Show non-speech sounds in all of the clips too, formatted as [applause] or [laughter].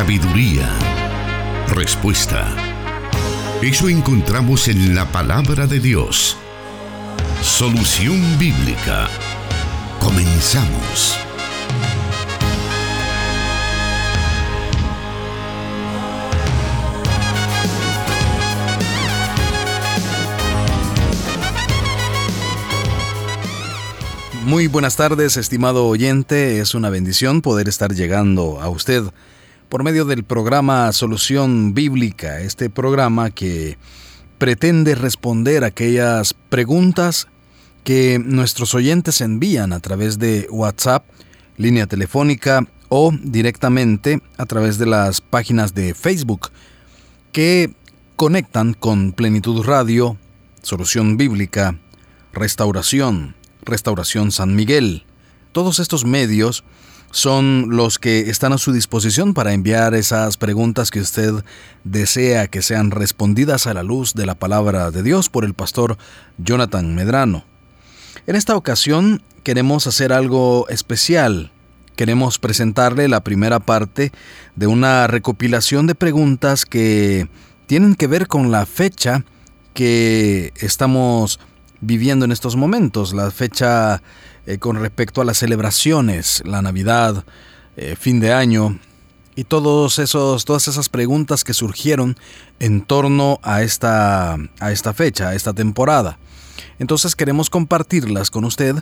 sabiduría. Respuesta. Eso encontramos en la palabra de Dios. Solución bíblica. Comenzamos. Muy buenas tardes, estimado oyente. Es una bendición poder estar llegando a usted por medio del programa Solución Bíblica, este programa que pretende responder aquellas preguntas que nuestros oyentes envían a través de WhatsApp, línea telefónica o directamente a través de las páginas de Facebook que conectan con Plenitud Radio, Solución Bíblica, Restauración, Restauración San Miguel. Todos estos medios son los que están a su disposición para enviar esas preguntas que usted desea que sean respondidas a la luz de la palabra de Dios por el pastor Jonathan Medrano. En esta ocasión queremos hacer algo especial. Queremos presentarle la primera parte de una recopilación de preguntas que tienen que ver con la fecha que estamos viviendo en estos momentos, la fecha eh, con respecto a las celebraciones, la Navidad, eh, fin de año y todos esos, todas esas preguntas que surgieron en torno a esta, a esta fecha, a esta temporada. Entonces queremos compartirlas con usted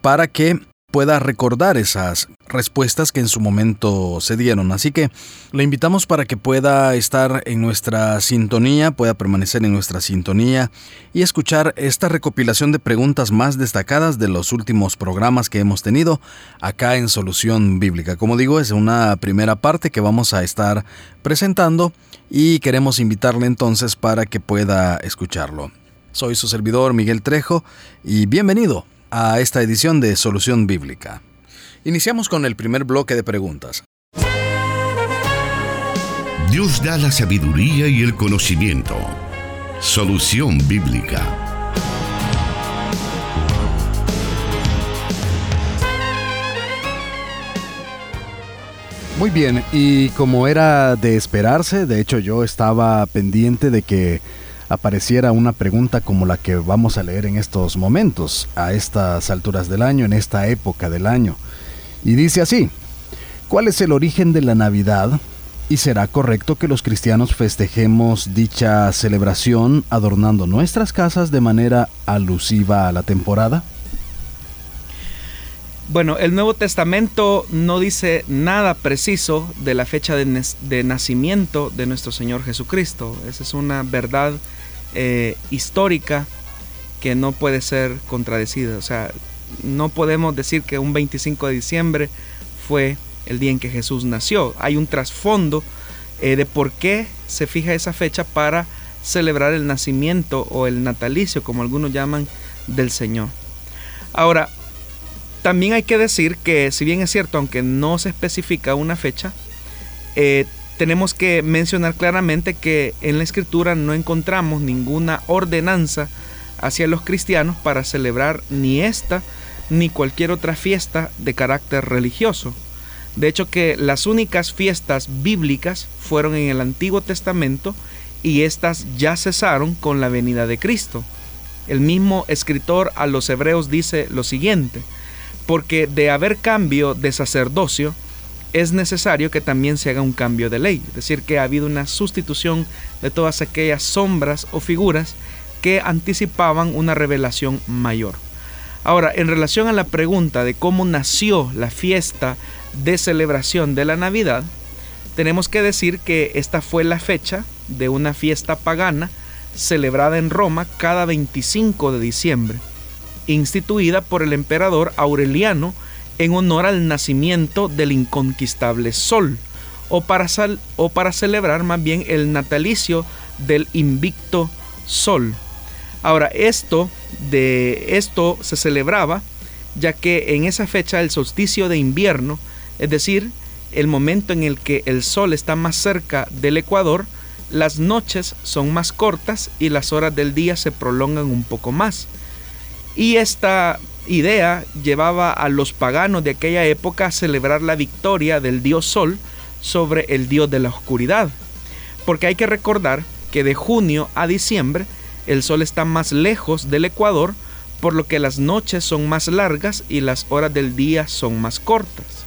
para que pueda recordar esas respuestas que en su momento se dieron. Así que le invitamos para que pueda estar en nuestra sintonía, pueda permanecer en nuestra sintonía y escuchar esta recopilación de preguntas más destacadas de los últimos programas que hemos tenido acá en Solución Bíblica. Como digo, es una primera parte que vamos a estar presentando y queremos invitarle entonces para que pueda escucharlo. Soy su servidor Miguel Trejo y bienvenido a esta edición de Solución Bíblica. Iniciamos con el primer bloque de preguntas. Dios da la sabiduría y el conocimiento. Solución Bíblica. Muy bien, y como era de esperarse, de hecho yo estaba pendiente de que apareciera una pregunta como la que vamos a leer en estos momentos, a estas alturas del año, en esta época del año. Y dice así, ¿cuál es el origen de la Navidad? ¿Y será correcto que los cristianos festejemos dicha celebración adornando nuestras casas de manera alusiva a la temporada? Bueno, el Nuevo Testamento no dice nada preciso de la fecha de, nacimiento de nuestro Señor Jesucristo. Esa es una verdad eh, histórica que no puede ser contradecida. O sea, no podemos decir que un 25 de diciembre fue el día en que Jesús nació. Hay un trasfondo eh, de por qué se fija esa fecha para celebrar el nacimiento o el natalicio, como algunos llaman, del Señor. Ahora, también hay que decir que si bien es cierto, aunque no se especifica una fecha, eh, tenemos que mencionar claramente que en la escritura no encontramos ninguna ordenanza hacia los cristianos para celebrar ni esta ni cualquier otra fiesta de carácter religioso. De hecho que las únicas fiestas bíblicas fueron en el Antiguo Testamento y estas ya cesaron con la venida de Cristo. El mismo escritor a los hebreos dice lo siguiente, porque de haber cambio de sacerdocio, es necesario que también se haga un cambio de ley, es decir, que ha habido una sustitución de todas aquellas sombras o figuras que anticipaban una revelación mayor. Ahora, en relación a la pregunta de cómo nació la fiesta de celebración de la Navidad, tenemos que decir que esta fue la fecha de una fiesta pagana celebrada en Roma cada 25 de diciembre, instituida por el emperador Aureliano en honor al nacimiento del inconquistable sol, o para, o para celebrar más bien el natalicio del invicto sol. Ahora, esto de esto se celebraba ya que en esa fecha el solsticio de invierno, es decir, el momento en el que el sol está más cerca del ecuador, las noches son más cortas y las horas del día se prolongan un poco más. Y esta idea llevaba a los paganos de aquella época a celebrar la victoria del dios Sol sobre el dios de la oscuridad. Porque hay que recordar que de junio a diciembre el sol está más lejos del ecuador, por lo que las noches son más largas y las horas del día son más cortas.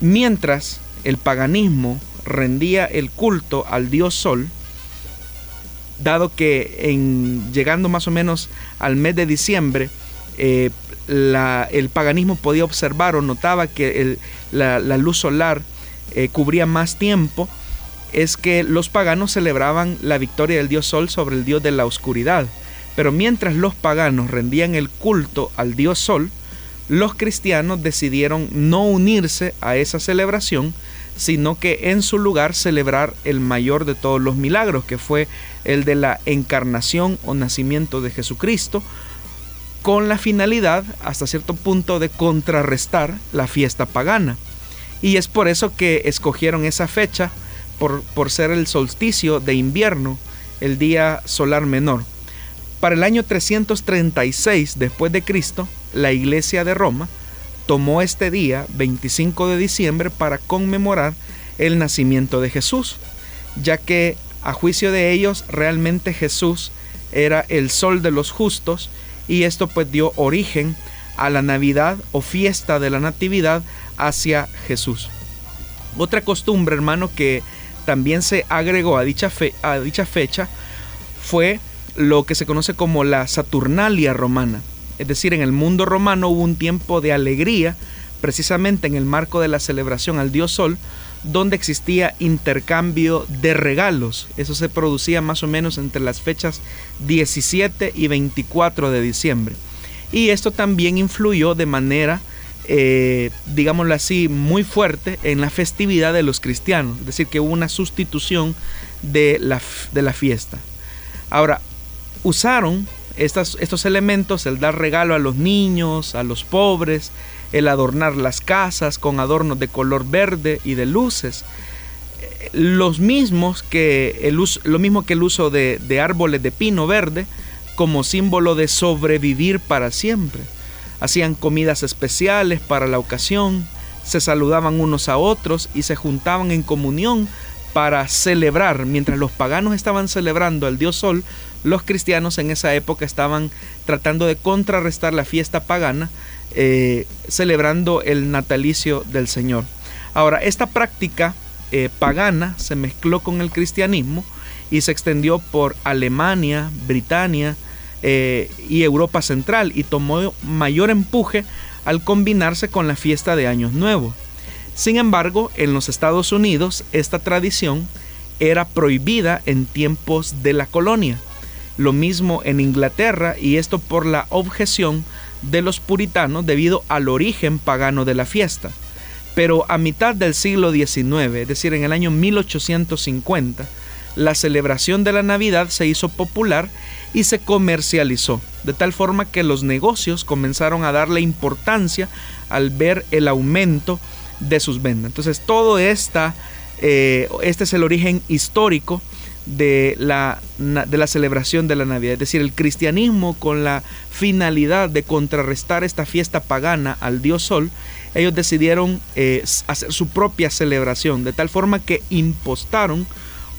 Mientras el paganismo rendía el culto al dios sol, dado que en, llegando más o menos al mes de diciembre, eh, el paganismo podía observar o notaba que la, luz solar eh, cubría más tiempo, es que los paganos celebraban la victoria del dios sol sobre el dios de la oscuridad. Pero mientras los paganos rendían el culto al dios sol, los cristianos decidieron no unirse a esa celebración, sino que en su lugar celebrar el mayor de todos los milagros, que fue el de la encarnación o nacimiento de Jesucristo, con la finalidad, hasta cierto punto, de contrarrestar la fiesta pagana. Y es por eso que escogieron esa fecha, por, por ser el solsticio de invierno, el día solar menor. Para el año 336 después de Cristo, la Iglesia de Roma tomó este día, 25 de diciembre, para conmemorar el nacimiento de Jesús, ya que a juicio de ellos realmente Jesús era el sol de los justos y esto pues dio origen a la Navidad o fiesta de la Natividad hacia Jesús. Otra costumbre, hermano, que también se agregó a dicha, a dicha fecha fue lo que se conoce como la Saturnalia romana. Es decir, en el mundo romano hubo un tiempo de alegría, precisamente en el marco de la celebración al dios Sol, donde existía intercambio de regalos. Eso se producía más o menos entre las fechas 17 y 24 de diciembre. Y esto también influyó de manera, eh, digámoslo así, muy fuerte en la festividad de los cristianos. Es decir, que hubo una sustitución de la, de la fiesta. Ahora, usaron estos elementos, el dar regalo a los niños, a los pobres, el adornar las casas con adornos de color verde y de luces. Los mismos que el lo mismo que el uso de, de árboles de pino verde como símbolo de sobrevivir para siempre. Hacían comidas especiales para la ocasión, se saludaban unos a otros y se juntaban en comunión para celebrar, mientras los paganos estaban celebrando al dios Sol, los cristianos en esa época estaban tratando de contrarrestar la fiesta pagana eh, celebrando el natalicio del Señor. Ahora, esta práctica eh, pagana se mezcló con el cristianismo y se extendió por Alemania, Britania eh, y Europa Central y tomó mayor empuje al combinarse con la fiesta de Años Nuevos. Sin embargo, en los Estados Unidos esta tradición era prohibida en tiempos de la colonia. Lo mismo en Inglaterra y esto por la objeción de los puritanos debido al origen pagano de la fiesta. Pero a mitad del siglo XIX, es decir, en el año 1850, la celebración de la Navidad se hizo popular y se comercializó, de tal forma que los negocios comenzaron a darle importancia al ver el aumento de sus ventas. Entonces, todo esta, eh, este es el origen histórico de la, de la celebración de la Navidad. Es decir, el cristianismo con la finalidad de contrarrestar esta fiesta pagana al dios Sol, ellos decidieron eh, hacer su propia celebración, de tal forma que impostaron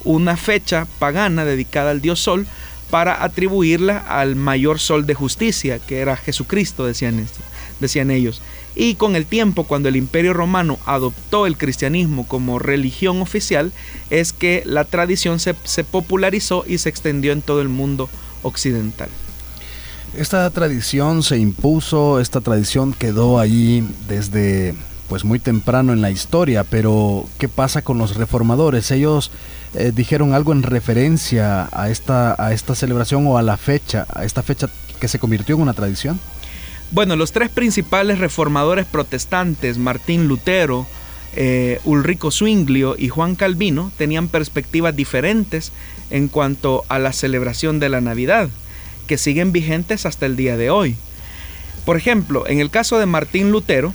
una fecha pagana dedicada al dios Sol para atribuirla al mayor sol de justicia, que era Jesucristo, decían, esto, decían ellos. Y con el tiempo, cuando el imperio romano adoptó el cristianismo como religión oficial, es que la tradición se, popularizó y se extendió en todo el mundo occidental. Esta tradición se impuso, esta tradición quedó allí desde pues muy temprano en la historia, pero ¿qué pasa con los reformadores? Ellos eh, dijeron algo en referencia a esta, a esta celebración o a la fecha, a esta fecha que se convirtió en una tradición. Bueno, los tres principales reformadores protestantes, Martín Lutero, eh, Ulrico Zwinglio y Juan Calvino, tenían perspectivas diferentes en cuanto a la celebración de la Navidad, que siguen vigentes hasta el día de hoy. Por ejemplo, en el caso de Martín Lutero,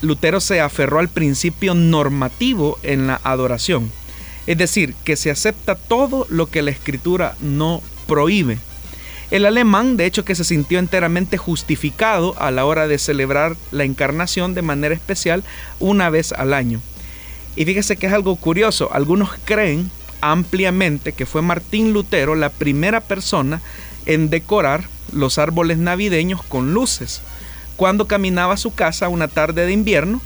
Lutero se aferró al principio normativo en la adoración, es decir, que se acepta todo lo que la escritura no prohíbe. El alemán, de hecho, que se sintió enteramente justificado a la hora de celebrar la encarnación de manera especial una vez al año. Y fíjese que es algo curioso, algunos creen ampliamente que fue Martín Lutero la primera persona en decorar los árboles navideños con luces. Cuando caminaba a su casa una tarde de invierno,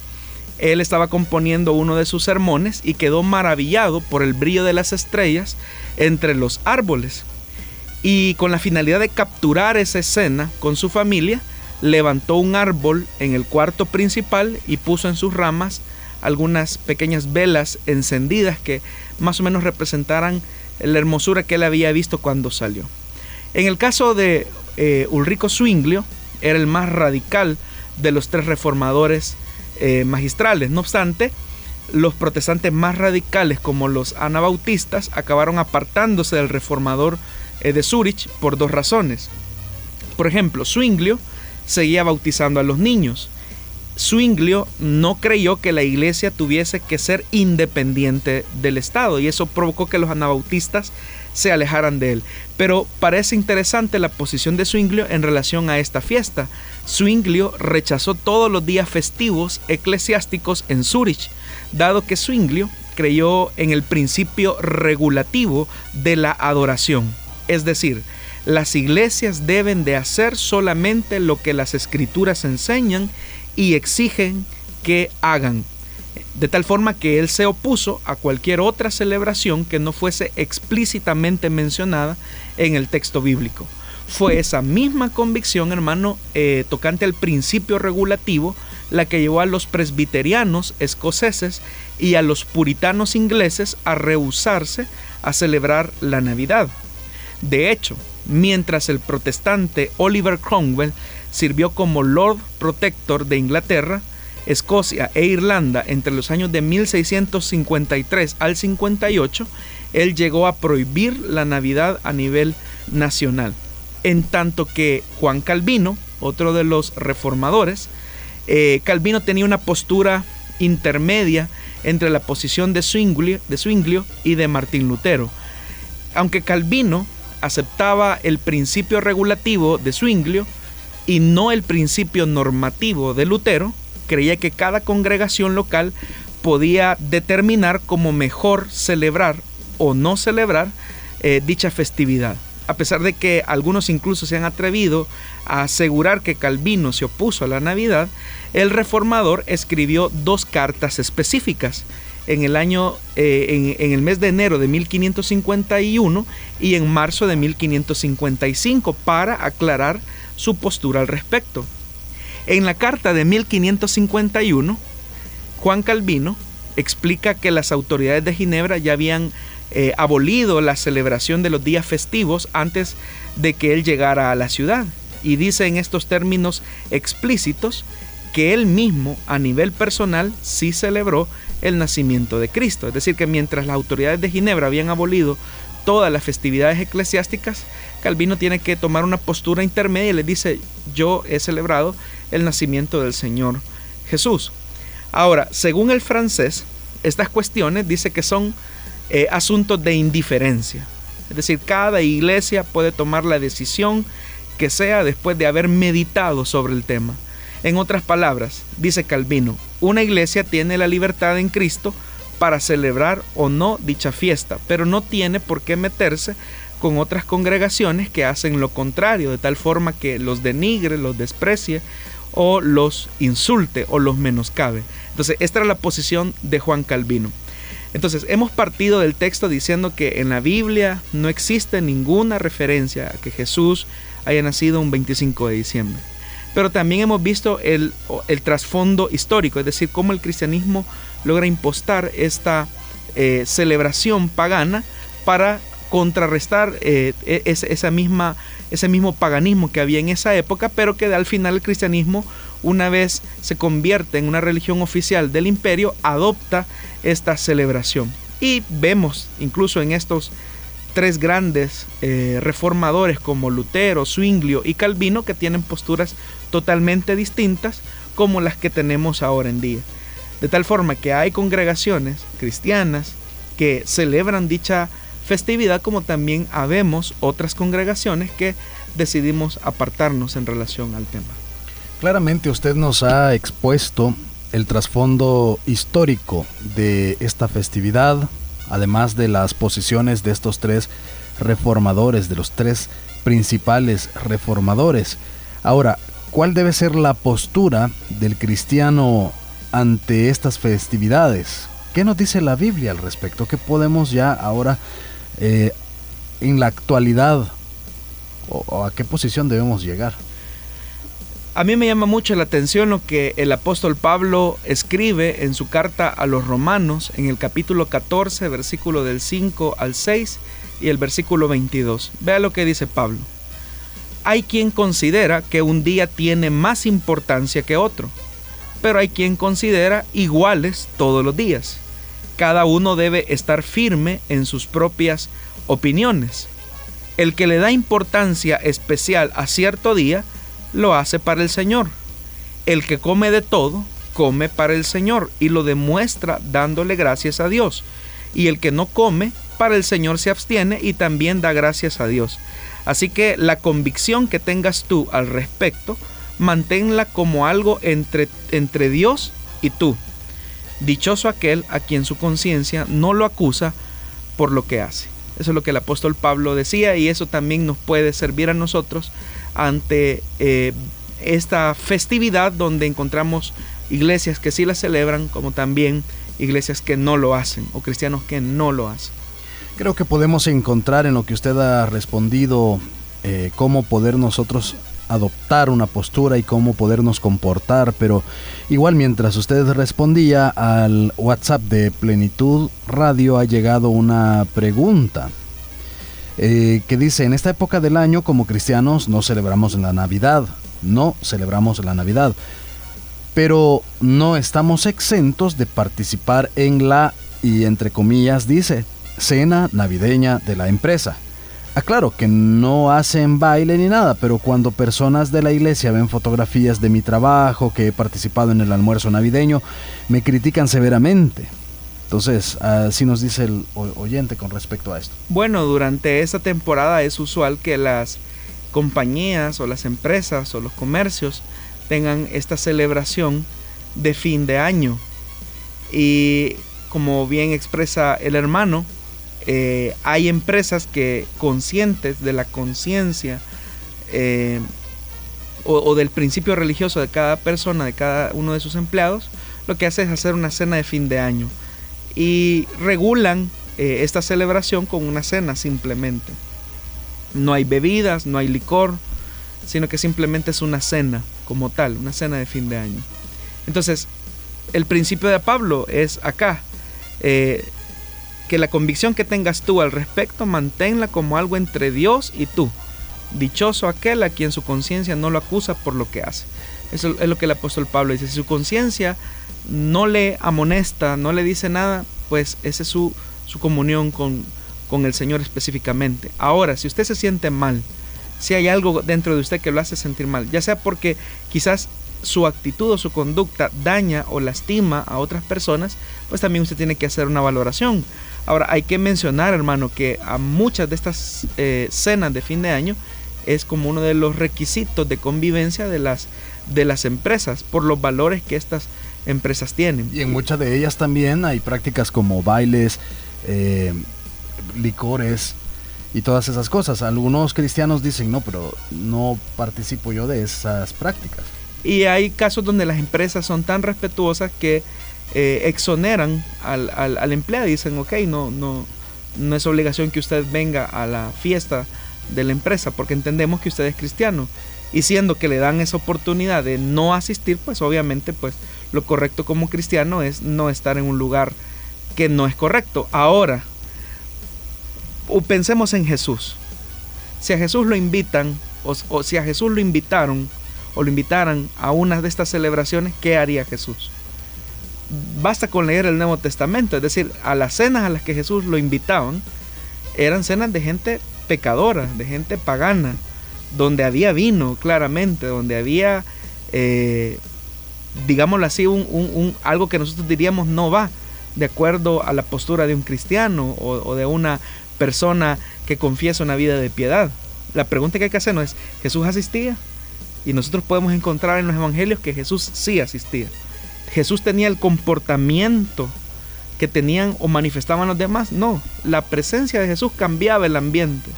él estaba componiendo uno de sus sermones y quedó maravillado por el brillo de las estrellas entre los árboles. Y con la finalidad de capturar esa escena con su familia, levantó un árbol en el cuarto principal y puso en sus ramas algunas pequeñas velas encendidas que más o menos representaran la hermosura que él había visto cuando salió. En el caso de eh, Ulrico Zwinglio, era el más radical de los tres reformadores eh, magistrales. No obstante, los protestantes más radicales como los anabautistas acabaron apartándose del reformador de Zurich por dos razones. Por ejemplo, Zwinglio seguía bautizando a los niños. Zwinglio no creyó que la iglesia tuviese que ser independiente del Estado y eso provocó que los anabautistas se alejaran de él. Pero parece interesante la posición de Zwinglio en relación a esta fiesta. Zwinglio rechazó todos los días festivos eclesiásticos en Zurich, dado que Zwinglio creyó en el principio regulativo de la adoración. Es decir, las iglesias deben de hacer solamente lo que las escrituras enseñan y exigen que hagan de tal forma que él se opuso a cualquier otra celebración que no fuese explícitamente mencionada en el texto bíblico. Fue esa misma convicción, hermano, eh, tocante al principio regulativo, la que llevó a los presbiterianos escoceses y a los puritanos ingleses a rehusarse a celebrar la Navidad. De hecho, mientras el protestante Oliver Cromwell sirvió como Lord Protector de Inglaterra, Escocia e Irlanda entre los años de 1653 al 58, él llegó a prohibir la Navidad a nivel nacional. En tanto que Juan Calvino, otro de los reformadores, eh, Calvino tenía una postura intermedia entre la posición de Zwinglio, de Zwinglio y de Martín Lutero. Aunque Calvino aceptaba el principio regulativo de Zwinglio y no el principio normativo de Lutero, creía que cada congregación local podía determinar cómo mejor celebrar o no celebrar eh, dicha festividad. A pesar de que algunos incluso se han atrevido a asegurar que Calvino se opuso a la Navidad, el reformador escribió dos cartas específicas en el año eh, en, el mes de enero de 1551 y en marzo de 1555 para aclarar su postura al respecto. En la carta de 1551, Juan Calvino explica que las autoridades de Ginebra ya habían eh, abolido la celebración de los días festivos antes de que él llegara a la ciudad. Y dice en estos términos explícitos que él mismo a nivel personal sí celebró el nacimiento de Cristo. Es decir, que mientras las autoridades de Ginebra habían abolido todas las festividades eclesiásticas, Calvino tiene que tomar una postura intermedia y le dice, yo he celebrado el nacimiento del Señor Jesús. Ahora, según el francés, estas cuestiones dice que son eh, asuntos de indiferencia. Es decir, cada iglesia puede tomar la decisión que sea después de haber meditado sobre el tema. En otras palabras, dice Calvino, una iglesia tiene la libertad en Cristo para celebrar o no dicha fiesta, pero no tiene por qué meterse con otras congregaciones que hacen lo contrario, de tal forma que los denigre, los desprecie o los insulte o los menoscabe. Entonces, esta era la posición de Juan Calvino. Entonces, hemos partido del texto diciendo que en la Biblia no existe ninguna referencia a que Jesús haya nacido un 25 de diciembre. Pero también hemos visto el, trasfondo histórico, es decir, cómo el cristianismo logra impostar esta eh, celebración pagana para contrarrestar eh, e, esa misma ese mismo paganismo que había en esa época, pero que al final el cristianismo, una vez se convierte en una religión oficial del imperio, adopta esta celebración. Y vemos incluso en estos tres grandes eh, reformadores como Lutero, Zwinglio y Calvino que tienen posturas totalmente distintas como las que tenemos ahora en día. De tal forma que hay congregaciones cristianas que celebran dicha festividad como también habemos otras congregaciones que decidimos apartarnos en relación al tema. Claramente usted nos ha expuesto el trasfondo histórico de esta festividad, además de las posiciones de estos tres reformadores, de los tres principales reformadores. Ahora, ¿cuál debe ser la postura del cristiano ante estas festividades? ¿Qué nos dice la Biblia al respecto? ¿Qué podemos ya ahora eh, en la actualidad o a qué posición debemos llegar? A mí me llama mucho la atención lo que el apóstol Pablo escribe en su carta a los romanos en el capítulo 14, versículo del 5 al 6 y el versículo 22. Vea lo que dice Pablo. Hay quien considera que un día tiene más importancia que otro, pero hay quien considera iguales todos los días. Cada uno debe estar firme en sus propias opiniones. El que le da importancia especial a cierto día, lo hace para el Señor. El que come de todo, come para el Señor y lo demuestra dándole gracias a Dios. Y el que no come, para el Señor se abstiene y también da gracias a Dios. Así que la convicción que tengas tú al respecto, manténla como algo entre, entre Dios y tú. Dichoso aquel a quien su conciencia no lo acusa por lo que hace. Eso es lo que el apóstol Pablo decía y eso también nos puede servir a nosotros ante eh, esta festividad donde encontramos iglesias que sí la celebran como también iglesias que no lo hacen o cristianos que no lo hacen. Creo que podemos encontrar en lo que usted ha respondido eh, cómo poder nosotros adoptar una postura y cómo podernos comportar, pero igual mientras usted respondía al WhatsApp de Plenitud Radio ha llegado una pregunta. Eh, que dice, en esta época del año como cristianos no celebramos la Navidad, no celebramos la Navidad, pero no estamos exentos de participar en la, y entre comillas dice, cena navideña de la empresa. Aclaro que no hacen baile ni nada, pero cuando personas de la iglesia ven fotografías de mi trabajo, que he participado en el almuerzo navideño, me critican severamente. Entonces, así nos dice el oyente con respecto a esto. Bueno, durante esta temporada es usual que las compañías o las empresas o los comercios tengan esta celebración de fin de año. Y como bien expresa el hermano, eh, hay empresas que conscientes de la conciencia eh, o, del principio religioso de cada persona, de cada uno de sus empleados, lo que hace es hacer una cena de fin de año y regulan eh, esta celebración con una cena simplemente. No hay bebidas, no hay licor, sino que simplemente es una cena como tal, una cena de fin de año. Entonces, el principio de Pablo es acá. Que la convicción que tengas tú al respecto, manténla como algo entre Dios y tú. Dichoso aquel a quien su conciencia no lo acusa por lo que hace. Eso es lo que el apóstol Pablo dice. Si su conciencia no le amonesta, no le dice nada, pues esa es su, su comunión con, con el Señor específicamente. Ahora, si usted se siente mal, si hay algo dentro de usted que lo hace sentir mal, ya sea porque quizás su actitud o su conducta daña o lastima a otras personas, pues también usted tiene que hacer una valoración. Ahora, hay que mencionar, hermano, que a muchas de estas eh, cenas de fin de año es como uno de los requisitos de convivencia de las, de las empresas por los valores que estas empresas tienen. Y en muchas de ellas también hay prácticas como bailes, eh, licores y todas esas cosas. Algunos cristianos dicen, no, pero no participo yo de esas prácticas. Y hay casos donde las empresas son tan respetuosas que eh, exoneran al, al, empleado y dicen, ok, no, no, no es obligación que usted venga a la fiesta de la empresa porque entendemos que usted es cristiano. Y siendo que le dan esa oportunidad de no asistir, pues obviamente pues lo correcto como cristiano es no estar en un lugar que no es correcto. Ahora, pensemos en Jesús. Si a Jesús lo invitan, o, si a Jesús lo invitaron, o lo invitaran a una de estas celebraciones, ¿qué haría Jesús? Basta con leer el Nuevo Testamento, es decir, a las cenas a las que Jesús lo invitaban, eran cenas de gente pecadora, de gente pagana, donde había vino claramente, donde había eh, digámoslo así, un, algo que nosotros diríamos no va de acuerdo a la postura de un cristiano o, de una persona que confiesa una vida de piedad. La pregunta que hay que hacer no es, ¿Jesús asistía? Y nosotros podemos encontrar en los evangelios que Jesús sí asistía. Jesús tenía el comportamiento que tenían o manifestaban los demás. No, la presencia de Jesús cambiaba el ambiente.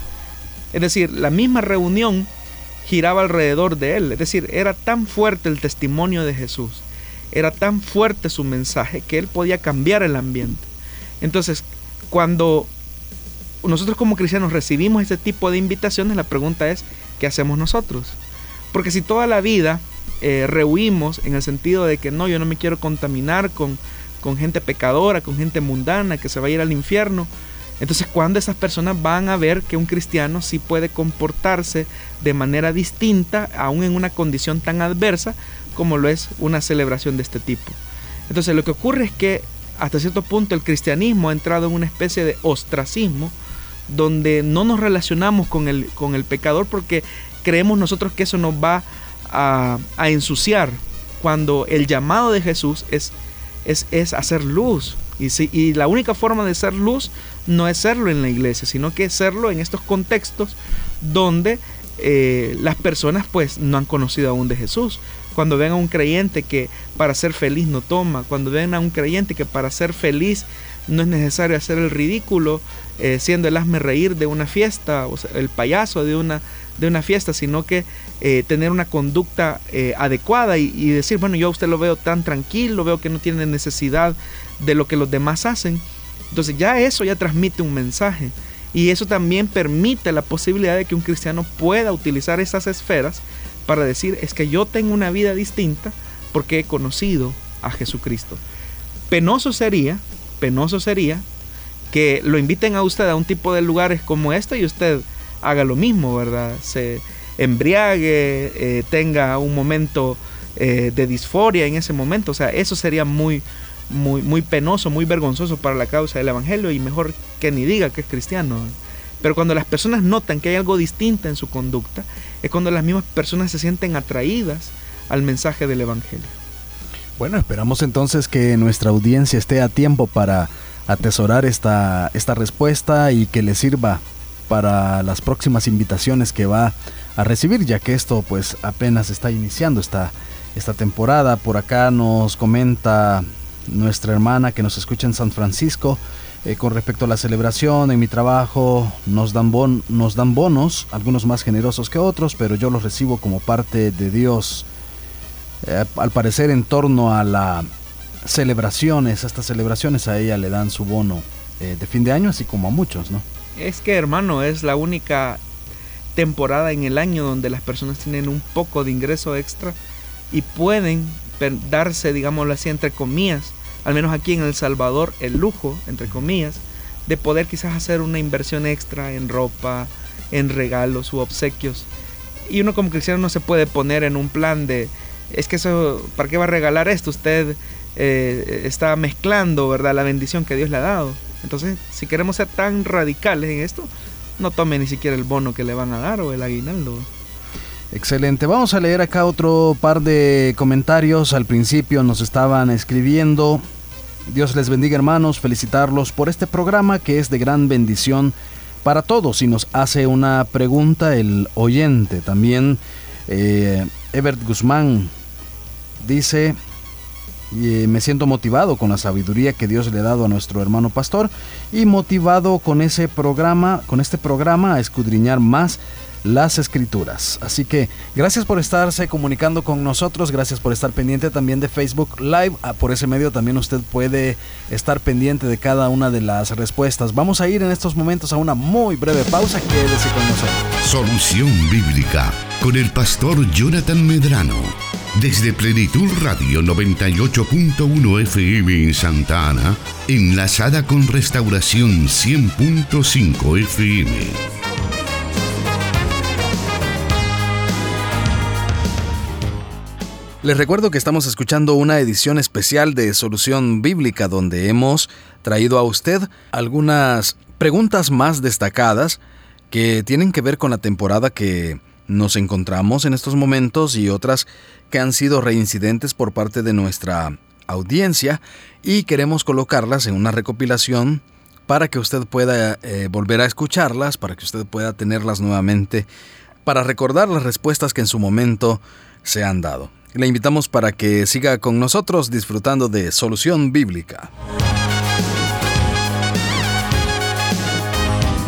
Es decir, la misma reunión giraba alrededor de él. Es decir, era tan fuerte el testimonio de Jesús, era tan fuerte su mensaje que él podía cambiar el ambiente. Entonces, cuando nosotros como cristianos recibimos este tipo de invitaciones, la pregunta es, ¿qué hacemos nosotros? Porque si toda la vida eh, rehuimos en el sentido de que no, yo no me quiero contaminar con, con gente pecadora, con gente mundana, que se va a ir al infierno, entonces, cuando esas personas van a ver que un cristiano sí puede comportarse de manera distinta, aún en una condición tan adversa como lo es una celebración de este tipo. Entonces, lo que ocurre es que hasta cierto punto el cristianismo ha entrado en una especie de ostracismo donde no nos relacionamos con el, con el pecador porque creemos nosotros que eso nos va a, ensuciar cuando el llamado de Jesús es, es, es hacer luz. Y, y la única forma de ser luz no es serlo en la iglesia, sino que serlo en estos contextos donde eh, las personas pues no han conocido aún de Jesús. Cuando ven a un creyente que para ser feliz no toma, cuando ven a un creyente que para ser feliz no es necesario hacer el ridículo, eh, siendo el hazme reír de una fiesta, o el payaso de una, de una fiesta, sino que eh, tener una conducta adecuada y, decir, bueno, yo a usted lo veo tan tranquilo, veo que no tiene necesidad de lo que los demás hacen. Entonces ya eso ya transmite un mensaje. Y eso también permite la posibilidad de que un cristiano pueda utilizar esas esferas para decir, es que yo tengo una vida distinta porque he conocido a Jesucristo. Penoso sería, penoso sería que lo inviten a usted a un tipo de lugares como este y usted haga lo mismo, ¿verdad? Se embriague, eh, tenga un momento eh, de disforia en ese momento. O sea, eso sería muy, muy, muy penoso, muy vergonzoso para la causa del Evangelio y mejor que ni diga que es cristiano. Pero cuando las personas notan que hay algo distinto en su conducta, es cuando las mismas personas se sienten atraídas al mensaje del Evangelio. Bueno, esperamos entonces que nuestra audiencia esté a tiempo para atesorar esta, esta respuesta y que le sirva para las próximas invitaciones que va a recibir, ya que esto pues apenas está iniciando esta, esta temporada. Por acá nos comenta nuestra hermana que nos escucha en San Francisco. Eh, con respecto a la celebración, en mi trabajo nos dan, bon, nos dan bonos, algunos más generosos que otros, pero yo los recibo como parte de Dios. Eh, al parecer en torno a las celebraciones, a estas celebraciones a ella le dan su bono eh, de fin de año, así como a muchos, ¿no? Es que hermano, es la única temporada en el año donde las personas tienen un poco de ingreso extra y pueden darse, digámoslo así, entre comillas, al menos aquí en El Salvador, el lujo, entre comillas, de poder quizás hacer una inversión extra en ropa, en regalos u obsequios. Y uno como cristiano no se puede poner en un plan de, es que eso, ¿para qué va a regalar esto? Usted eh, está mezclando, ¿verdad? La bendición que Dios le ha dado. Entonces, si queremos ser tan radicales en esto, no tome ni siquiera el bono que le van a dar o el aguinaldo. Excelente. Vamos a leer acá otro par de comentarios. Al principio nos estaban escribiendo Dios les bendiga hermanos, felicitarlos por este programa que es de gran bendición para todos. Y nos hace una pregunta el oyente también. Eh, Ebert Guzmán dice, eh, me siento motivado con la sabiduría que Dios le ha dado a nuestro hermano pastor y motivado con ese programa, con este programa a escudriñar más las escrituras. Así que gracias por estarse comunicando con nosotros, gracias por estar pendiente también de Facebook Live. Ah, por ese medio también usted puede estar pendiente de cada una de las respuestas. Vamos a ir en estos momentos a una muy breve pausa. Quédese con nosotros. Solución Bíblica con el pastor Jonathan Medrano. Desde Plenitud Radio 98.1 FM en Santa Ana, enlazada con Restauración 100.5 FM. Les recuerdo que estamos escuchando una edición especial de Solución Bíblica donde hemos traído a usted algunas preguntas más destacadas que tienen que ver con la temporada que nos encontramos en estos momentos y otras que han sido reincidentes por parte de nuestra audiencia y queremos colocarlas en una recopilación para que usted pueda eh, volver a escucharlas, para que usted pueda tenerlas nuevamente, para recordar las respuestas que en su momento se han dado. Le invitamos para que siga con nosotros disfrutando de Solución Bíblica.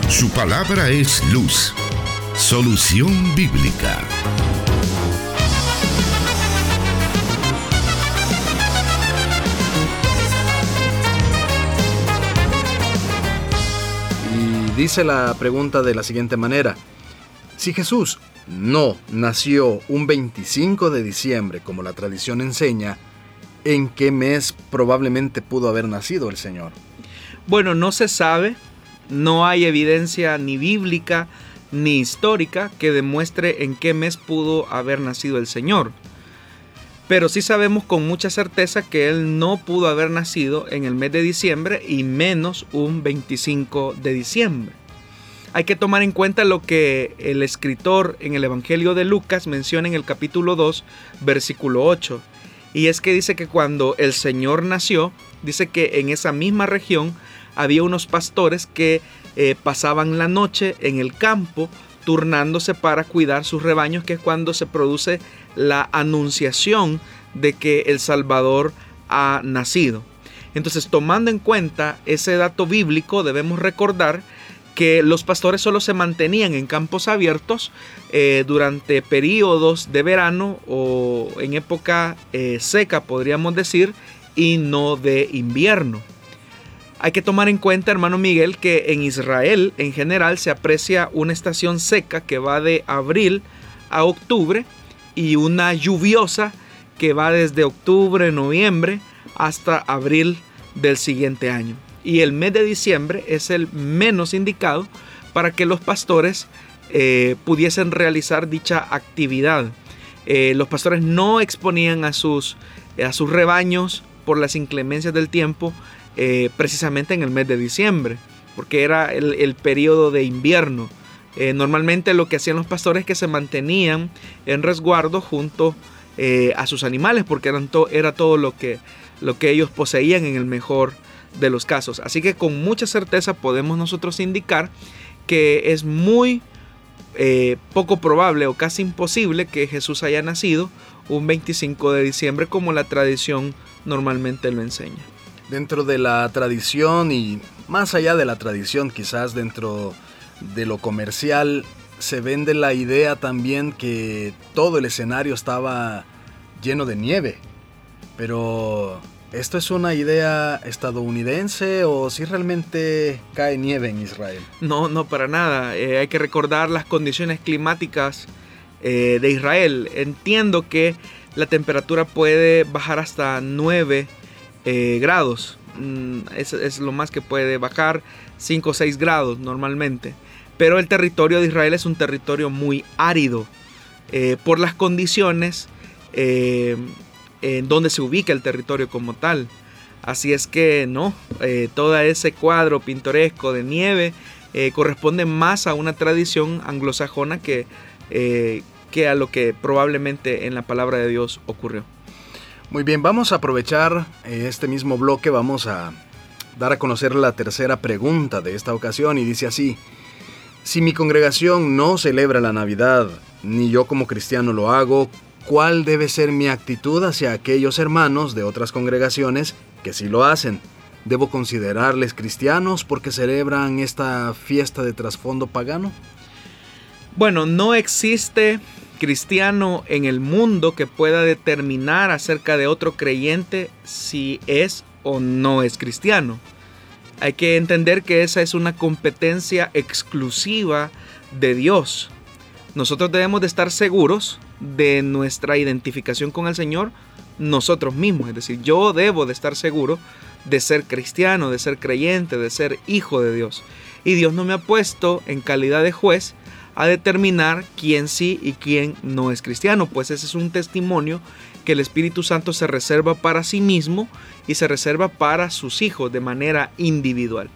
Su palabra es luz. Solución Bíblica. Y dice la pregunta de la siguiente manera. Si Jesús no nació un 25 de diciembre, como la tradición enseña, ¿en qué mes probablemente pudo haber nacido el Señor? Bueno, no se sabe, no hay evidencia ni bíblica ni histórica que demuestre en qué mes pudo haber nacido el Señor. Pero sí sabemos con mucha certeza que Él no pudo haber nacido en el mes de diciembre y menos un 25 de diciembre hay que tomar en cuenta lo que el escritor en el Evangelio de Lucas menciona en el capítulo 2, versículo 8. Y es que dice que cuando el Señor nació, dice que en esa misma región había unos pastores que eh, pasaban la noche en el campo turnándose para cuidar sus rebaños, que es cuando se produce la anunciación de que el Salvador ha nacido. Entonces, tomando en cuenta ese dato bíblico, debemos recordar que los pastores solo se mantenían en campos abiertos eh, durante periodos de verano o en época eh, seca, podríamos decir, y no de invierno. Hay que tomar en cuenta, hermano Miguel, que en Israel en general se aprecia una estación seca que va de abril a octubre y una lluviosa que va desde octubre, noviembre hasta abril del siguiente año y el mes de diciembre es el menos indicado para que los pastores eh, pudiesen realizar dicha actividad. Eh, los pastores no exponían a sus, a sus rebaños por las inclemencias del tiempo eh, precisamente en el mes de diciembre, porque era el, periodo de invierno. normalmente lo que hacían los pastores es que se mantenían en resguardo junto a sus animales, porque era todo lo que, lo que ellos poseían en el mejor de los casos. Así que con mucha certeza podemos nosotros indicar que es muy eh, poco probable o casi imposible que Jesús haya nacido un 25 de diciembre como la tradición normalmente lo enseña. Dentro de la tradición y más allá de la tradición, quizás dentro de lo comercial, se vende la idea también que todo el escenario estaba lleno de nieve. Pero ¿Esto es una idea estadounidense o si realmente cae nieve en Israel? No, no para nada. Eh, hay que recordar las condiciones climáticas eh, de Israel. Entiendo que la temperatura puede bajar hasta 9 eh, grados. Mm, es, es, lo más que puede bajar, 5 o 6 grados normalmente. Pero el territorio de Israel es un territorio muy árido por las condiciones en donde se ubica el territorio como tal. Así es que no, eh, todo ese cuadro pintoresco de nieve eh, corresponde más a una tradición anglosajona que, eh, que a lo que probablemente en la palabra de Dios ocurrió. Muy bien, vamos a aprovechar este mismo bloque, vamos a dar a conocer la tercera pregunta de esta ocasión y dice así, si mi congregación no celebra la Navidad, ni yo como cristiano lo hago, cuál debe ser mi actitud hacia aquellos hermanos de otras congregaciones que sí lo hacen. ¿Debo considerarles cristianos porque celebran esta fiesta de trasfondo pagano? Bueno, no existe cristiano en el mundo que pueda determinar acerca de otro creyente si es o no es cristiano. Hay que entender que esa es una competencia exclusiva de Dios. Nosotros debemos de estar seguros de nuestra identificación con el Señor nosotros mismos. Es decir, yo debo de estar seguro de ser cristiano, de ser creyente, de ser hijo de Dios. Y Dios no me ha puesto en calidad de juez a determinar quién sí y quién no es cristiano, pues ese es un testimonio que el Espíritu Santo se reserva para sí mismo y se reserva para sus hijos de manera individual.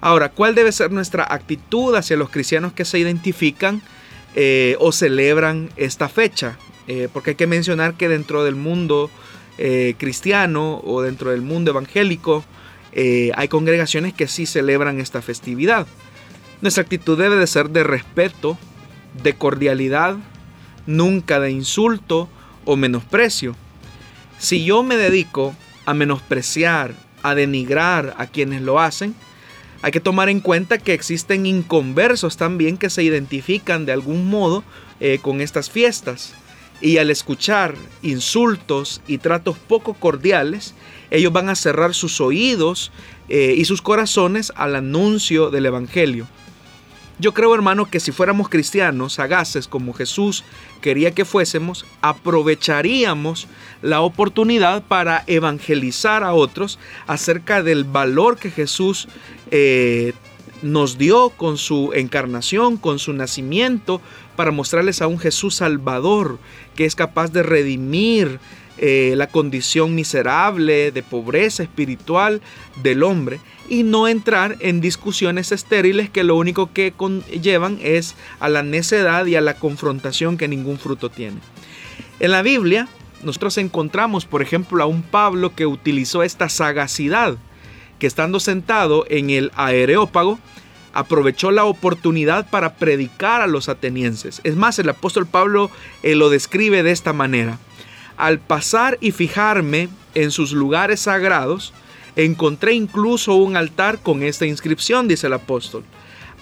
Ahora, ¿cuál debe ser nuestra actitud hacia los cristianos que se identifican eh, o celebran esta fecha. Eh, porque hay que mencionar que dentro del mundo eh, cristiano o dentro del mundo evangélico hay congregaciones que sí celebran esta festividad. Nuestra actitud debe de ser de respeto, de cordialidad, nunca de insulto o menosprecio. Si yo me dedico a menospreciar, a denigrar a quienes lo hacen, hay que tomar en cuenta que existen inconversos también que se identifican de algún modo eh, con estas fiestas. Y al escuchar insultos y tratos poco cordiales, ellos van a cerrar sus oídos eh, y sus corazones al anuncio del Evangelio. Yo creo, hermano, que si fuéramos cristianos, sagaces como Jesús quería que fuésemos, aprovecharíamos la oportunidad para evangelizar a otros acerca del valor que Jesús eh, nos dio con su encarnación, con su nacimiento, para mostrarles a un Jesús salvador que es capaz de redimir eh, la condición miserable de pobreza espiritual del hombre y no entrar en discusiones estériles que lo único que llevan es a la necedad y a la confrontación que ningún fruto tiene. En la Biblia nosotros encontramos, por ejemplo, a un Pablo que utilizó esta sagacidad, que estando sentado en el aereópago, aprovechó la oportunidad para predicar a los atenienses. Es más, el apóstol Pablo eh, lo describe de esta manera. Al pasar y fijarme en sus lugares sagrados, Encontré incluso un altar con esta inscripción, dice el apóstol,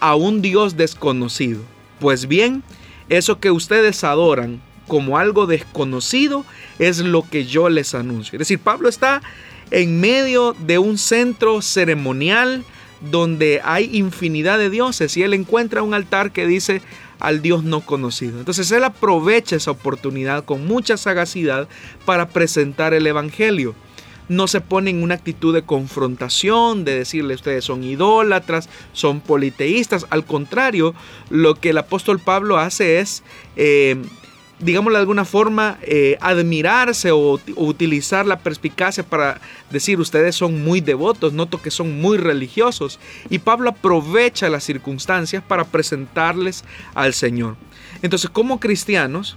a un Dios desconocido. Pues bien, eso que ustedes adoran como algo desconocido es lo que yo les anuncio. Es decir, Pablo está en medio de un centro ceremonial donde hay infinidad de dioses y él encuentra un altar que dice al Dios no conocido. Entonces él aprovecha esa oportunidad con mucha sagacidad para presentar el Evangelio no se pone en una actitud de confrontación, de decirle ustedes son idólatras, son politeístas. Al contrario, lo que el apóstol Pablo hace es, eh, de alguna forma, eh, admirarse o, utilizar la perspicacia para decir ustedes son muy devotos, noto que son muy religiosos. Y Pablo aprovecha las circunstancias para presentarles al Señor. Entonces, como cristianos,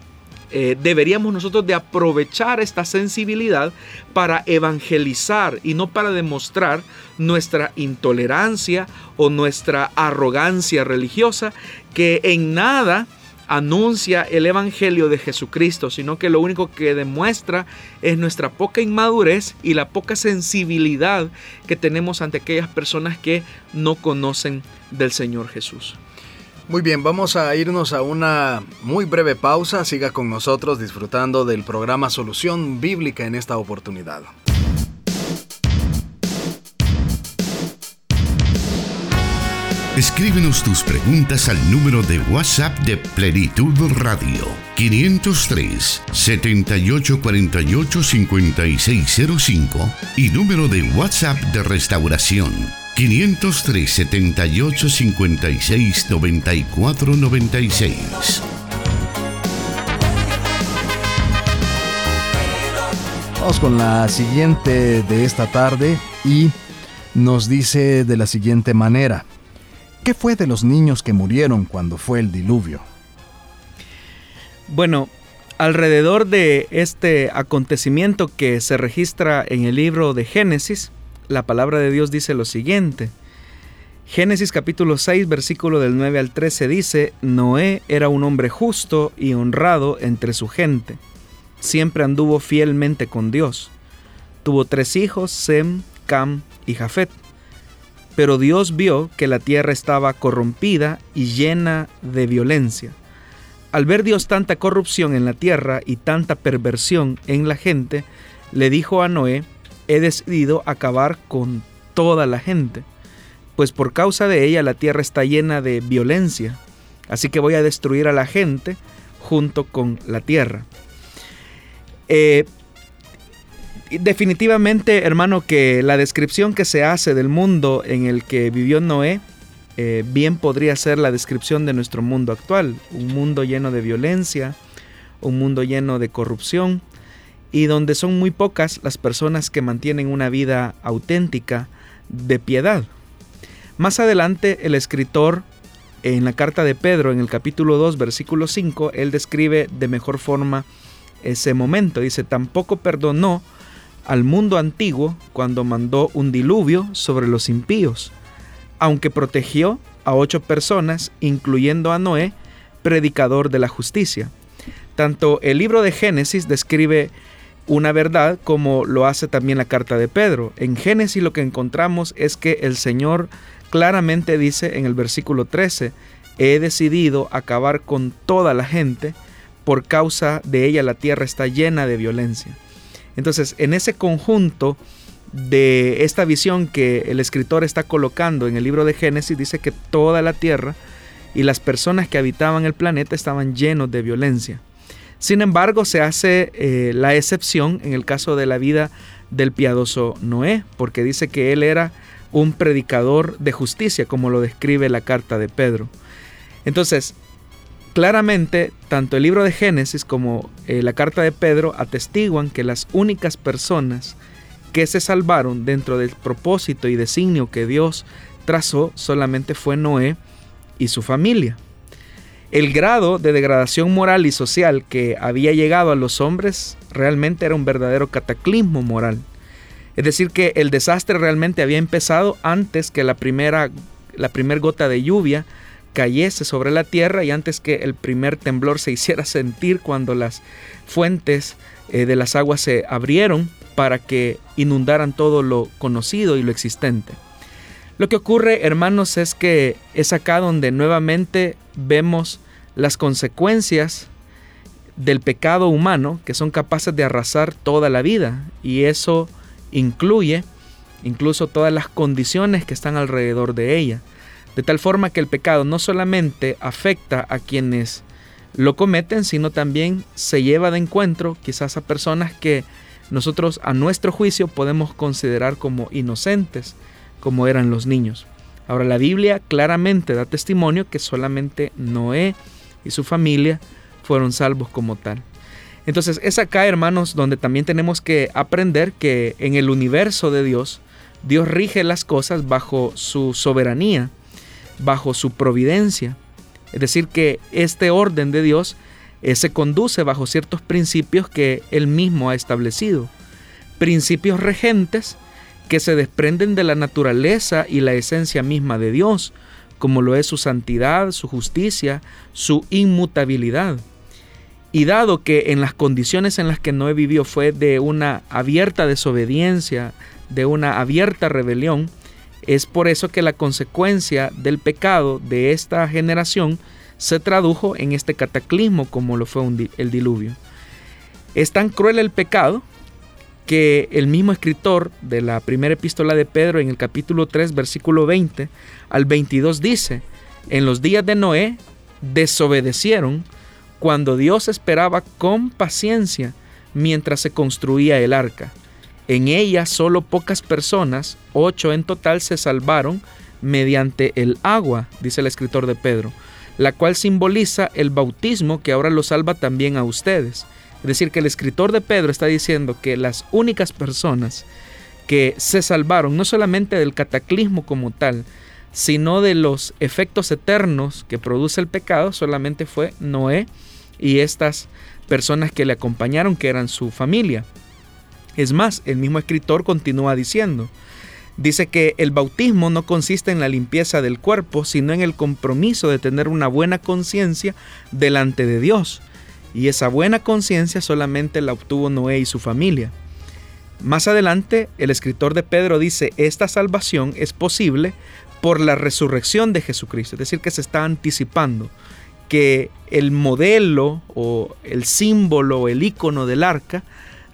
eh, deberíamos nosotros de aprovechar esta sensibilidad para evangelizar y no para demostrar nuestra intolerancia o nuestra arrogancia religiosa que en nada anuncia el Evangelio de Jesucristo, sino que lo único que demuestra es nuestra poca inmadurez y la poca sensibilidad que tenemos ante aquellas personas que no conocen del Señor Jesús. Muy bien, vamos a irnos a una muy breve pausa. Siga con nosotros disfrutando del programa Solución Bíblica en esta oportunidad. Escríbenos tus preguntas al número de WhatsApp de Plenitud Radio 503 7848 5605 y número de WhatsApp de Restauración 503 78 56 94 96. Vamos con la siguiente de esta tarde y nos dice de la siguiente manera. ¿Qué fue de los niños que murieron cuando fue el diluvio? Bueno, alrededor de este acontecimiento que se registra en el libro de Génesis, la palabra de Dios dice lo siguiente. Génesis capítulo 6 versículo del 9 al 13 dice, Noé era un hombre justo y honrado entre su gente. Siempre anduvo fielmente con Dios. Tuvo tres hijos, Sem, Cam y Jafet. Pero Dios vio que la tierra estaba corrompida y llena de violencia. Al ver Dios tanta corrupción en la tierra y tanta perversión en la gente, le dijo a Noé, he decidido acabar con toda la gente, pues por causa de ella la tierra está llena de violencia, así que voy a destruir a la gente junto con la tierra. Eh, definitivamente, hermano, que la descripción que se hace del mundo en el que vivió Noé, eh, bien podría ser la descripción de nuestro mundo actual, un mundo lleno de violencia, un mundo lleno de corrupción, y donde son muy pocas las personas que mantienen una vida auténtica de piedad. Más adelante el escritor en la carta de Pedro en el capítulo 2 versículo 5, él describe de mejor forma ese momento. Dice, tampoco perdonó al mundo antiguo cuando mandó un diluvio sobre los impíos, aunque protegió a ocho personas, incluyendo a Noé, predicador de la justicia. Tanto el libro de Génesis describe una verdad como lo hace también la carta de Pedro. En Génesis lo que encontramos es que el Señor claramente dice en el versículo 13, he decidido acabar con toda la gente, por causa de ella la tierra está llena de violencia. Entonces, en ese conjunto de esta visión que el escritor está colocando en el libro de Génesis, dice que toda la tierra y las personas que habitaban el planeta estaban llenos de violencia. Sin embargo, se hace eh, la excepción en el caso de la vida del piadoso Noé, porque dice que él era un predicador de justicia, como lo describe la carta de Pedro. Entonces, claramente, tanto el libro de Génesis como eh, la carta de Pedro atestiguan que las únicas personas que se salvaron dentro del propósito y designio que Dios trazó solamente fue Noé y su familia. El grado de degradación moral y social que había llegado a los hombres realmente era un verdadero cataclismo moral. Es decir, que el desastre realmente había empezado antes que la primera, la primer gota de lluvia cayese sobre la tierra y antes que el primer temblor se [laughs] hiciera sentir cuando las fuentes eh, de las aguas se abrieron para que inundaran todo lo conocido y lo existente. Lo que ocurre, hermanos, es que es acá donde nuevamente vemos las consecuencias del pecado humano que son capaces de arrasar toda la vida y eso incluye incluso todas las condiciones que están alrededor de ella. De tal forma que el pecado no solamente afecta a quienes lo cometen, sino también se lleva de encuentro quizás a personas que nosotros a nuestro juicio podemos considerar como inocentes, como eran los niños. Ahora la Biblia claramente da testimonio que solamente Noé y su familia fueron salvos como tal. Entonces es acá, hermanos, donde también tenemos que aprender que en el universo de Dios, Dios rige las cosas bajo su soberanía bajo su providencia. Es decir, que este orden de Dios eh, se conduce bajo ciertos principios que Él mismo ha establecido. Principios regentes que se desprenden de la naturaleza y la esencia misma de Dios, como lo es su santidad, su justicia, su inmutabilidad. Y dado que en las condiciones en las que Noé vivió fue de una abierta desobediencia, de una abierta rebelión, es por eso que la consecuencia del pecado de esta generación se tradujo en este cataclismo como lo fue el diluvio. Es tan cruel el pecado que el mismo escritor de la primera epístola de Pedro en el capítulo 3 versículo 20 al 22 dice, en los días de Noé desobedecieron cuando Dios esperaba con paciencia mientras se construía el arca en ella solo pocas personas, ocho en total, se salvaron mediante el agua, dice el escritor de Pedro, la cual simboliza el bautismo que ahora lo salva también a ustedes. Es decir, que el escritor de Pedro está diciendo que las únicas personas que se salvaron no solamente del cataclismo como tal, sino de los efectos eternos que produce el pecado, solamente fue Noé y estas personas que le acompañaron, que eran su familia. Es más, el mismo escritor continúa diciendo, dice que el bautismo no consiste en la limpieza del cuerpo, sino en el compromiso de tener una buena conciencia delante de Dios. Y esa buena conciencia solamente la obtuvo Noé y su familia. Más adelante, el escritor de Pedro dice, esta salvación es posible por la resurrección de Jesucristo, es decir, que se está anticipando que el modelo o el símbolo o el icono del arca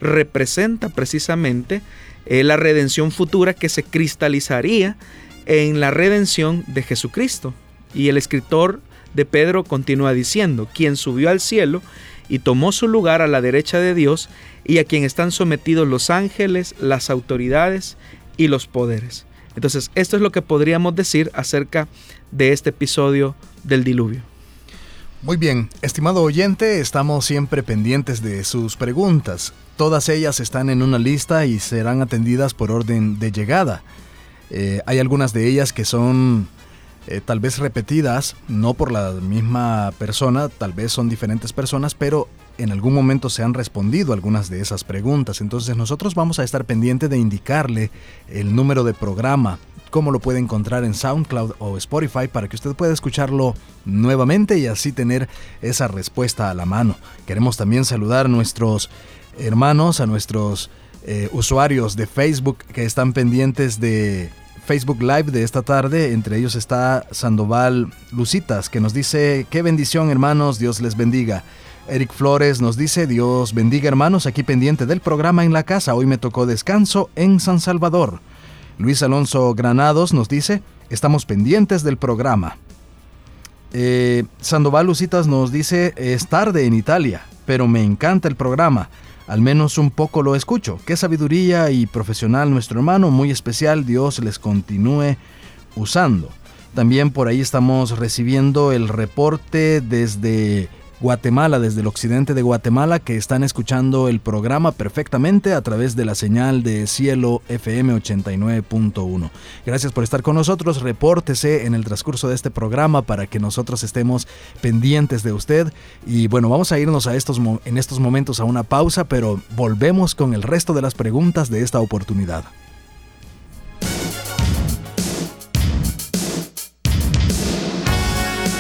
representa precisamente eh, la redención futura que se cristalizaría en la redención de Jesucristo. Y el escritor de Pedro continúa diciendo, quien subió al cielo y tomó su lugar a la derecha de Dios y a quien están sometidos los ángeles, las autoridades y los poderes. Entonces, esto es lo que podríamos decir acerca de este episodio del diluvio. Muy bien, estimado oyente, estamos siempre pendientes de sus preguntas. Todas ellas están en una lista y serán atendidas por orden de llegada. Eh, hay algunas de ellas que son eh, tal vez repetidas, no por la misma persona, tal vez son diferentes personas, pero en algún momento se han respondido algunas de esas preguntas. Entonces nosotros vamos a estar pendientes de indicarle el número de programa, cómo lo puede encontrar en SoundCloud o Spotify para que usted pueda escucharlo nuevamente y así tener esa respuesta a la mano. Queremos también saludar a nuestros hermanos, a nuestros eh, usuarios de Facebook que están pendientes de Facebook Live de esta tarde. Entre ellos está Sandoval Lucitas, que nos dice, qué bendición hermanos, Dios les bendiga. Eric Flores nos dice, Dios bendiga hermanos, aquí pendiente del programa en la casa. Hoy me tocó descanso en San Salvador. Luis Alonso Granados nos dice, estamos pendientes del programa. Eh, Sandoval Lucitas nos dice, es tarde en Italia, pero me encanta el programa. Al menos un poco lo escucho. Qué sabiduría y profesional nuestro hermano, muy especial. Dios les continúe usando. También por ahí estamos recibiendo el reporte desde Guatemala, desde el occidente de Guatemala, que están escuchando el programa perfectamente a través de la señal de Cielo FM 89.1. Gracias por estar con nosotros. Repórtese en el transcurso de este programa para que nosotros estemos pendientes de usted. Y bueno, vamos a irnos a estos, en estos momentos a una pausa, pero volvemos con el resto de las preguntas de esta oportunidad.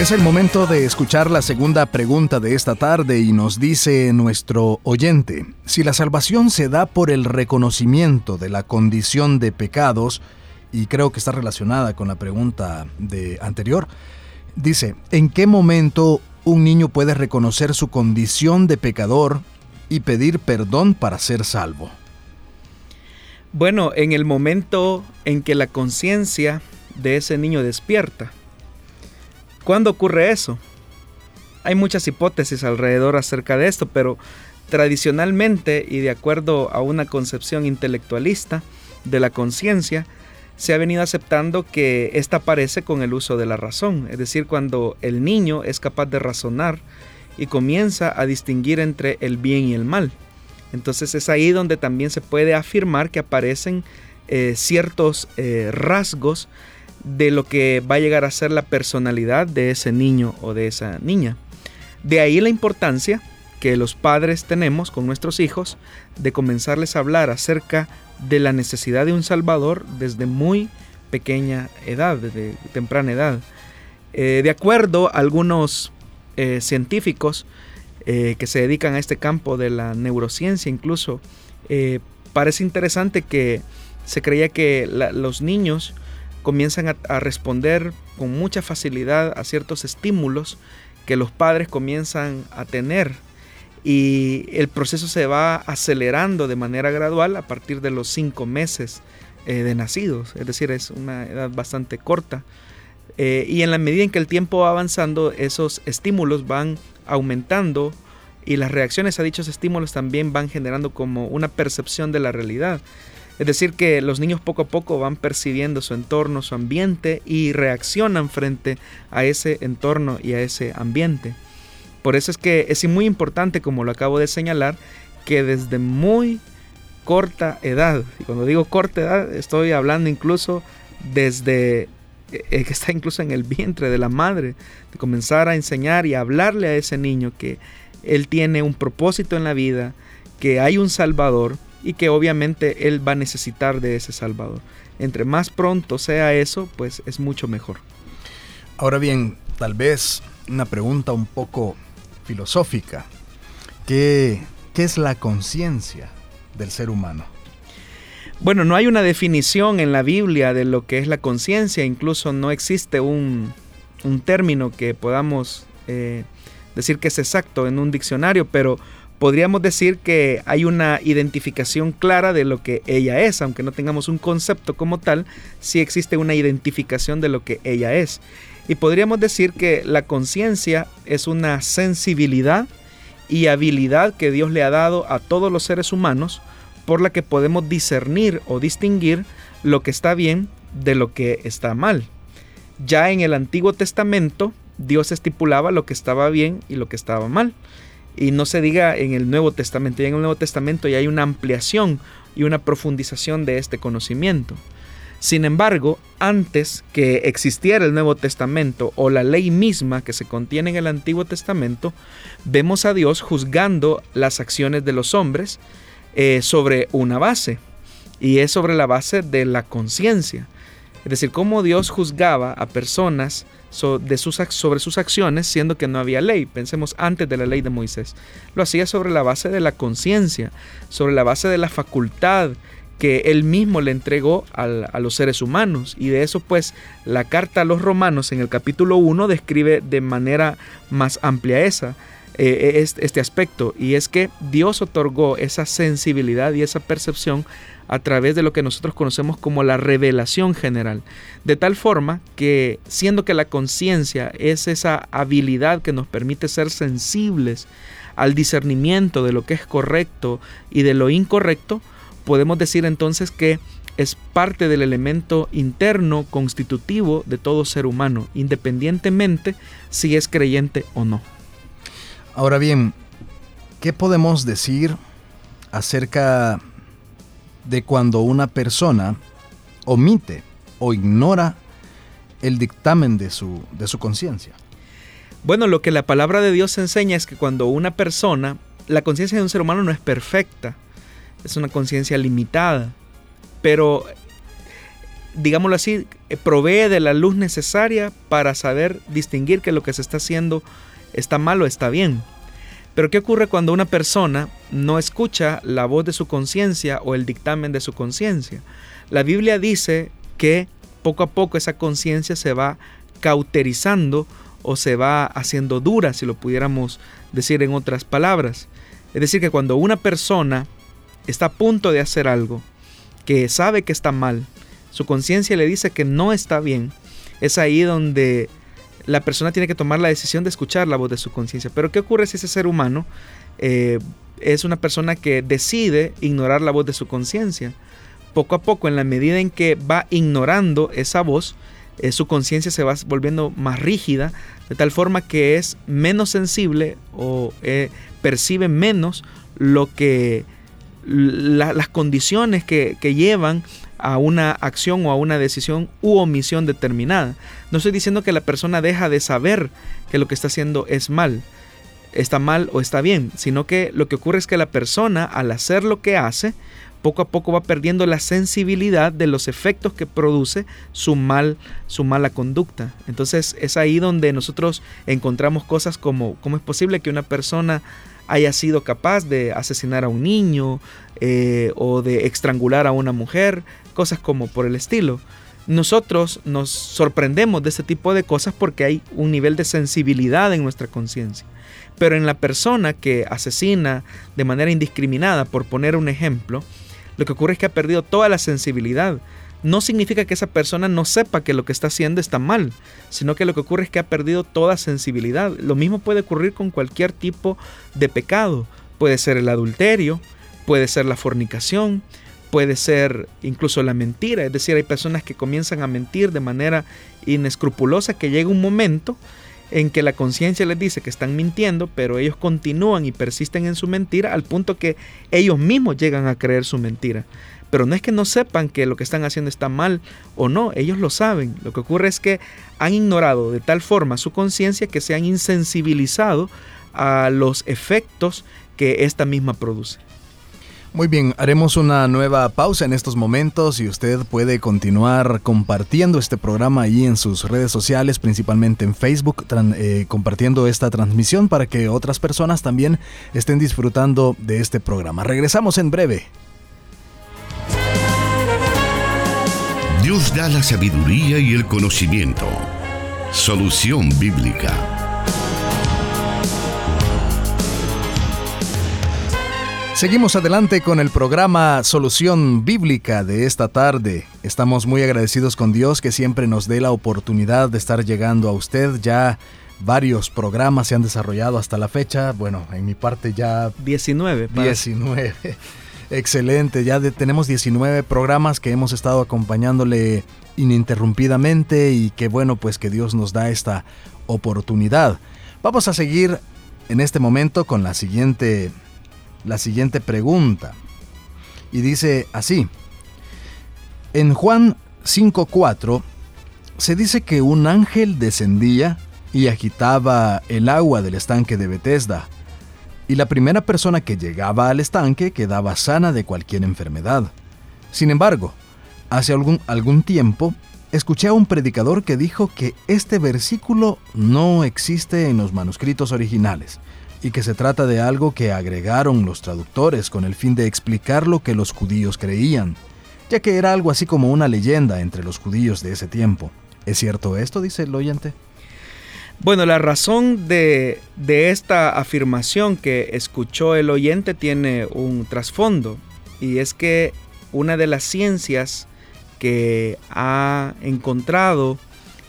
Es el momento de escuchar la segunda pregunta de esta tarde y nos dice nuestro oyente, si la salvación se da por el reconocimiento de la condición de pecados, y creo que está relacionada con la pregunta de anterior, dice, ¿en qué momento un niño puede reconocer su condición de pecador y pedir perdón para ser salvo? Bueno, en el momento en que la conciencia de ese niño despierta, ¿Cuándo ocurre eso? Hay muchas hipótesis alrededor acerca de esto, pero tradicionalmente y de acuerdo a una concepción intelectualista de la conciencia, se ha venido aceptando que ésta aparece con el uso de la razón, es decir, cuando el niño es capaz de razonar y comienza a distinguir entre el bien y el mal. Entonces es ahí donde también se puede afirmar que aparecen eh, ciertos eh, rasgos de lo que va a llegar a ser la personalidad de ese niño o de esa niña. De ahí la importancia que los padres tenemos con nuestros hijos de comenzarles a hablar acerca de la necesidad de un Salvador desde muy pequeña edad, desde temprana edad. Eh, de acuerdo a algunos eh, científicos eh, que se dedican a este campo de la neurociencia incluso, parece interesante que se creía que los niños comienzan a, responder con mucha facilidad a ciertos estímulos que los padres comienzan a tener y el proceso se va acelerando de manera gradual a partir de los cinco meses eh, de nacidos, es decir, es una edad bastante corta. Eh, y en la medida en que el tiempo va avanzando, esos estímulos van aumentando y las reacciones a dichos estímulos también van generando como una percepción de la realidad. Es decir, que los niños poco a poco van percibiendo su entorno, su ambiente y reaccionan frente a ese entorno y a ese ambiente. Por eso es que es muy importante, como lo acabo de señalar, que desde muy corta edad, y cuando digo corta edad estoy hablando incluso desde que está incluso en el vientre de la madre, de comenzar a enseñar y hablarle a ese niño que él tiene un propósito en la vida, que hay un Salvador, y que obviamente Él va a necesitar de ese Salvador. Entre más pronto sea eso, pues es mucho mejor. Ahora bien, tal vez una pregunta un poco filosófica. ¿Qué, qué es la conciencia del ser humano? Bueno, no hay una definición en la Biblia de lo que es la conciencia, incluso no existe un, un término que podamos eh, decir que es exacto en un diccionario, pero podríamos decir que hay una identificación clara de lo que ella es, aunque no tengamos un concepto como tal, sí existe una identificación de lo que ella es. Y podríamos decir que la conciencia es una sensibilidad y habilidad que Dios le ha dado a todos los seres humanos por la que podemos discernir o distinguir lo que está bien de lo que está mal. Ya en el Antiguo Testamento, Dios estipulaba lo que estaba bien y lo que estaba mal. Y no se diga en el Nuevo Testamento, ya en el Nuevo Testamento ya hay una ampliación y una profundización de este conocimiento. Sin embargo, antes que existiera el Nuevo Testamento o la ley misma que se contiene en el Antiguo Testamento, vemos a Dios juzgando las acciones de los hombres eh, sobre una base, y es sobre la base de la conciencia. Es decir, cómo Dios juzgaba a personas de sus, sobre sus acciones siendo que no había ley. Pensemos antes de la ley de Moisés. Lo hacía sobre la base de la conciencia, sobre la base de la facultad que él mismo le entregó a los seres humanos. Y de eso pues la carta a los romanos en el capítulo 1 describe de manera más amplia esa, eh, este aspecto. Y es que Dios otorgó esa sensibilidad y esa percepción a través de lo que nosotros conocemos como la revelación general. De tal forma que siendo que la conciencia es esa habilidad que nos permite ser sensibles al discernimiento de lo que es correcto y de lo incorrecto, podemos decir entonces que es parte del elemento interno constitutivo de todo ser humano, independientemente si es creyente o no. Ahora bien, ¿qué podemos decir acerca de cuando una persona omite o ignora el dictamen de su, de su conciencia? Bueno, lo que la palabra de Dios enseña es que cuando una persona, la conciencia de un ser humano no es perfecta, es una conciencia limitada, pero digámoslo así, provee de la luz necesaria para saber distinguir que lo que se está haciendo está mal o está bien. Pero ¿qué ocurre cuando una persona no escucha la voz de su conciencia o el dictamen de su conciencia? La Biblia dice que poco a poco esa conciencia se va cauterizando o se va haciendo dura, si lo pudiéramos decir en otras palabras. Es decir, que cuando una persona está a punto de hacer algo que sabe que está mal, su conciencia le dice que no está bien, es ahí donde la persona tiene que tomar la decisión de escuchar la voz de su conciencia. Pero ¿qué ocurre si ese ser humano eh, es una persona que decide ignorar la voz de su conciencia? Poco a poco, en la medida en que va ignorando esa voz, eh, su conciencia se va volviendo más rígida, de tal forma que es menos sensible o eh, percibe menos lo que las condiciones que, llevan a una acción o a una decisión u omisión determinada. No estoy diciendo que la persona deja de saber que lo que está haciendo es mal, está mal o está bien, sino que lo que ocurre es que la persona al hacer lo que hace, poco a poco va perdiendo la sensibilidad de los efectos que produce su mal su mala conducta. Entonces es ahí donde nosotros encontramos cosas como cómo es posible que una persona haya sido capaz de asesinar a un niño eh, o de estrangular a una mujer, cosas como por el estilo. Nosotros nos sorprendemos de ese tipo de cosas porque hay un nivel de sensibilidad en nuestra conciencia. Pero en la persona que asesina de manera indiscriminada, por poner un ejemplo, lo que ocurre es que ha perdido toda la sensibilidad no significa que esa persona no sepa que lo que está haciendo está mal, sino que lo que ocurre es que ha perdido toda sensibilidad. Lo mismo puede ocurrir con cualquier tipo de pecado. Puede ser el adulterio, puede ser la fornicación, puede ser incluso la mentira. Es decir, hay personas que comienzan a mentir de manera inescrupulosa que llega un momento en que la conciencia les dice que están mintiendo, pero ellos continúan y persisten en su mentira al punto que ellos mismos llegan a creer su mentira. Pero no es que no sepan que lo que están haciendo está mal o no, ellos lo saben. Lo que ocurre es que han ignorado de tal forma su conciencia que se han insensibilizado a los efectos que esta misma produce. Muy bien, haremos una nueva pausa en estos momentos y usted puede continuar compartiendo este programa ahí en sus redes sociales, principalmente en Facebook, eh, compartiendo esta transmisión para que otras personas también estén disfrutando de este programa. Regresamos en breve. Dios da la sabiduría y el conocimiento. Solución bíblica. Seguimos adelante con el programa Solución Bíblica de esta tarde. Estamos muy agradecidos con Dios que siempre nos dé la oportunidad de estar llegando a usted. Ya varios programas se han desarrollado hasta la fecha. Bueno, en mi parte ya... 19. 19. Excelente, ya tenemos 19 programas que hemos estado acompañándole ininterrumpidamente y que bueno, pues que Dios nos da esta oportunidad. Vamos a seguir en este momento con la siguiente la siguiente pregunta. Y dice así: En Juan 5:4 se dice que un ángel descendía y agitaba el agua del estanque de Bethesda, y la primera persona que llegaba al estanque quedaba sana de cualquier enfermedad. Sin embargo, hace algún, algún tiempo escuché a un predicador que dijo que este versículo no existe en los manuscritos originales y que se trata de algo que agregaron los traductores con el fin de explicar lo que los judíos creían, ya que era algo así como una leyenda entre los judíos de ese tiempo. ¿Es cierto esto? dice el oyente. Bueno, la razón de, de esta afirmación que escuchó el oyente tiene un trasfondo y es que una de las ciencias que ha encontrado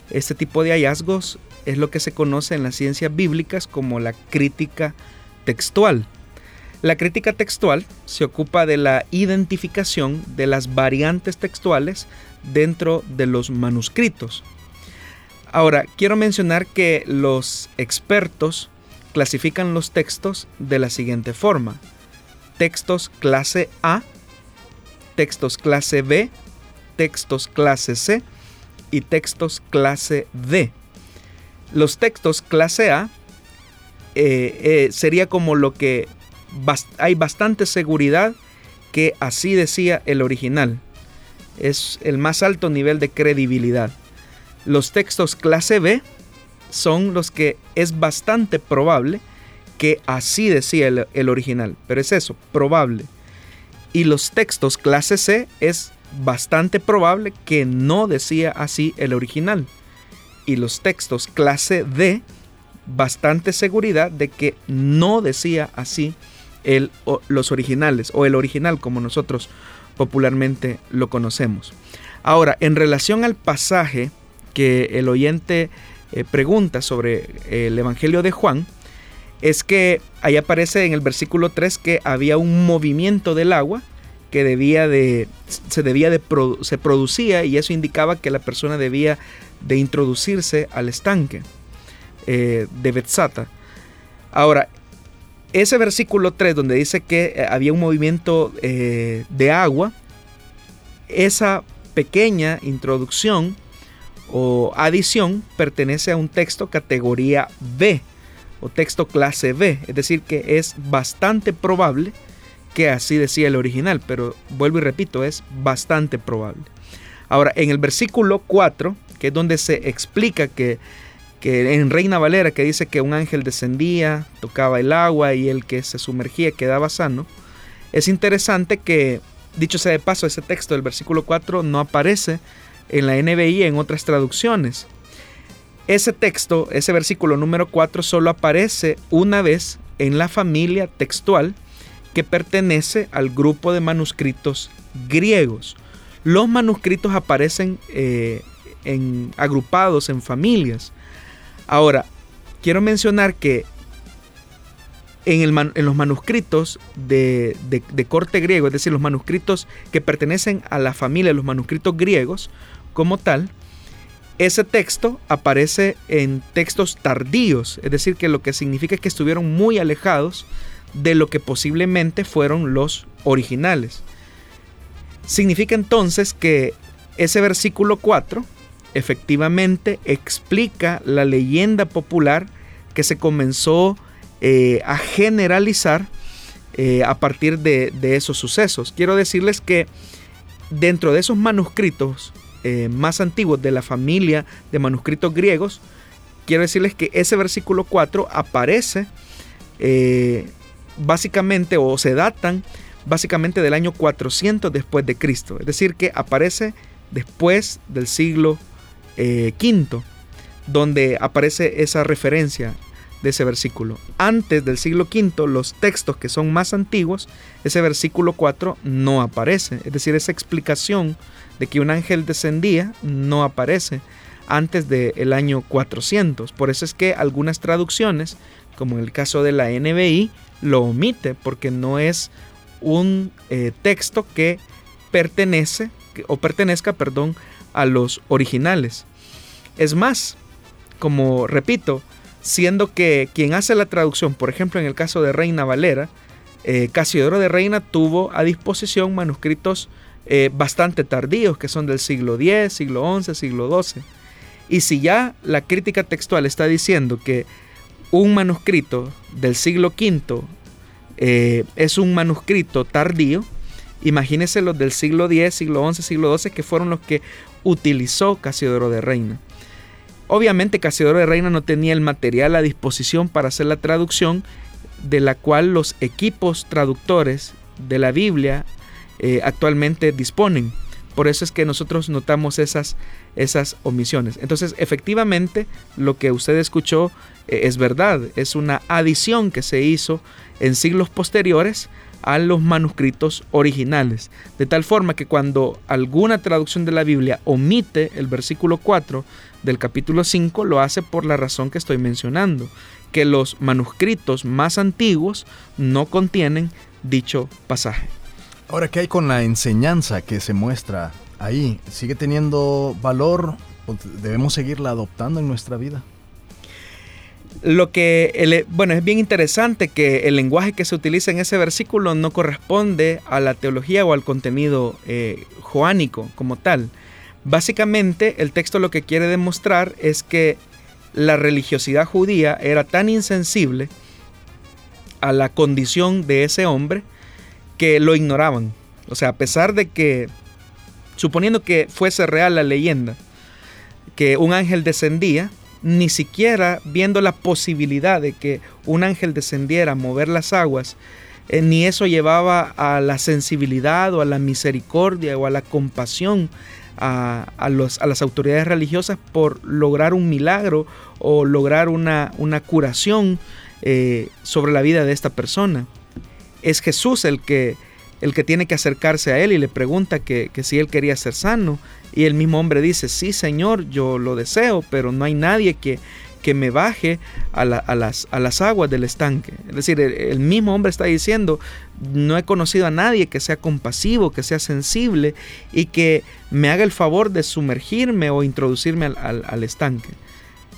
este tipo de hallazgos es lo que se conoce en las ciencias bíblicas como la crítica textual. La crítica textual se ocupa de la identificación de las variantes textuales dentro de los manuscritos. Ahora, quiero mencionar que los expertos clasifican los textos de la siguiente forma. Textos clase A, textos clase B, textos clase C y textos clase D. Los textos clase A eh, eh, sería como lo que hay bastante seguridad que así decía el original. Es el más alto nivel de credibilidad. Los textos clase B son los que es bastante probable que así decía el, original. Pero es eso, probable. Y los textos clase C es bastante probable que no decía así el original y los textos clase D bastante seguridad de que no decía así el, los originales o el original como nosotros popularmente lo conocemos. Ahora, en relación al pasaje que el oyente eh, pregunta sobre el Evangelio de Juan, es que ahí aparece en el versículo 3 que había un movimiento del agua que debía de, se debía de, se producía y eso indicaba que la persona debía de introducirse al estanque eh, de Betzata. Ahora, ese versículo 3 donde dice que eh, había un movimiento eh, de agua, esa pequeña introducción o adición pertenece a un texto categoría B o texto clase B, es decir, que es bastante probable que así decía el original, pero vuelvo y repito, es bastante probable. Ahora, en el versículo 4 que es donde se explica que, en Reina Valera, que dice que un ángel descendía, tocaba el agua y el que se sumergía quedaba sano, es interesante que, dicho sea de paso, ese texto del versículo 4 no aparece en la NBI en otras traducciones. Ese texto, ese versículo número 4, solo aparece una vez en la familia textual que pertenece al grupo de manuscritos griegos. Los manuscritos aparecen eh, agrupados en familias. Ahora, quiero mencionar que en, los manuscritos de, corte griego, es decir, los manuscritos que pertenecen a la familia, los manuscritos griegos como tal, ese texto aparece en textos tardíos, es decir, que lo que significa es que estuvieron muy alejados de lo que posiblemente fueron los originales. Significa entonces que ese versículo 4 efectivamente explica la leyenda popular que se comenzó eh, a generalizar eh, a partir de, esos sucesos. Quiero decirles que dentro de esos manuscritos eh, más antiguos de la familia de manuscritos griegos, quiero decirles que ese versículo 4 aparece básicamente o se datan básicamente del año 400 después de Cristo. Es decir, que aparece después del siglo eh, quinto, donde aparece esa referencia de ese versículo. Antes del siglo V, los textos que son más antiguos, ese versículo 4 no aparece. Es decir, esa explicación de que un ángel descendía no aparece antes del año 400. Por eso es que algunas traducciones, como en el caso de la NBI, lo omite porque no es un eh, texto que pertenece o pertenezca, perdón, a los originales. Es más, como repito, siendo que quien hace la traducción, por ejemplo en el caso de Reina Valera, eh, Casiodoro de Reina tuvo a disposición manuscritos eh, bastante tardíos, que son del siglo X, siglo XI, siglo XII. Y si ya la crítica textual está diciendo que un manuscrito del siglo V eh, es un manuscrito tardío, imagínense los del siglo X, siglo XI, siglo XII, que fueron los que utilizó Casiodoro de Reina. Obviamente Casiodoro de Reina no tenía el material a disposición para hacer la traducción, de la cual los equipos traductores de la Biblia eh, actualmente disponen. Por eso es que nosotros notamos esas, esas omisiones. Entonces, efectivamente, lo que usted escuchó eh, es verdad. Es una adición que se hizo en siglos posteriores a los manuscritos originales. De tal forma que cuando alguna traducción de la Biblia omite el versículo 4 del capítulo 5, lo hace por la razón que estoy mencionando, que los manuscritos más antiguos no contienen dicho pasaje. Ahora, ¿qué hay con la enseñanza que se muestra ahí? ¿Sigue teniendo valor o debemos seguirla adoptando en nuestra vida? Lo que, bueno, es bien interesante que el lenguaje que se utiliza en ese versículo no corresponde a la teología o al contenido eh, joánico como tal. Básicamente, el texto lo que quiere demostrar es que la religiosidad judía era tan insensible a la condición de ese hombre que lo ignoraban. O sea, a pesar de que, suponiendo que fuese real la leyenda, que un ángel descendía, ni siquiera viendo la posibilidad de que un ángel descendiera a mover las aguas, eh, ni eso llevaba a la sensibilidad o a la misericordia o a la compasión a, los, a las autoridades religiosas por lograr un milagro o lograr una, una curación eh, sobre la vida de esta persona. Es Jesús el que, el que tiene que acercarse a él y le pregunta que, que si él quería ser sano. Y el mismo hombre dice, sí Señor, yo lo deseo, pero no hay nadie que, que me baje a, las, a, las, aguas del estanque. Es decir, el, mismo hombre está diciendo, no he conocido a nadie que sea compasivo, que sea sensible y que me haga el favor de sumergirme o introducirme al, estanque.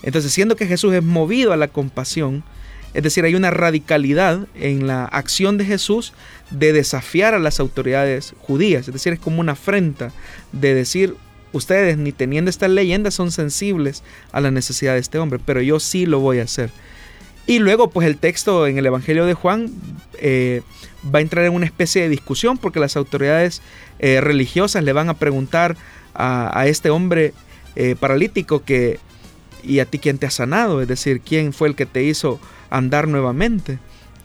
Entonces, siendo que Jesús es movido a la compasión, es decir, hay una radicalidad en la acción de Jesús de desafiar a las autoridades judías. Es decir, es como una afrenta de decir, ustedes ni teniendo estas leyendas son sensibles a la necesidad de este hombre, pero yo sí lo voy a hacer. Y luego, pues el texto en el Evangelio de Juan eh, va a entrar en una especie de discusión porque las autoridades eh, religiosas le van a preguntar a, este hombre eh, paralítico que, ¿y a ti quién te ha sanado? Es decir, ¿quién fue el que te hizo andar nuevamente.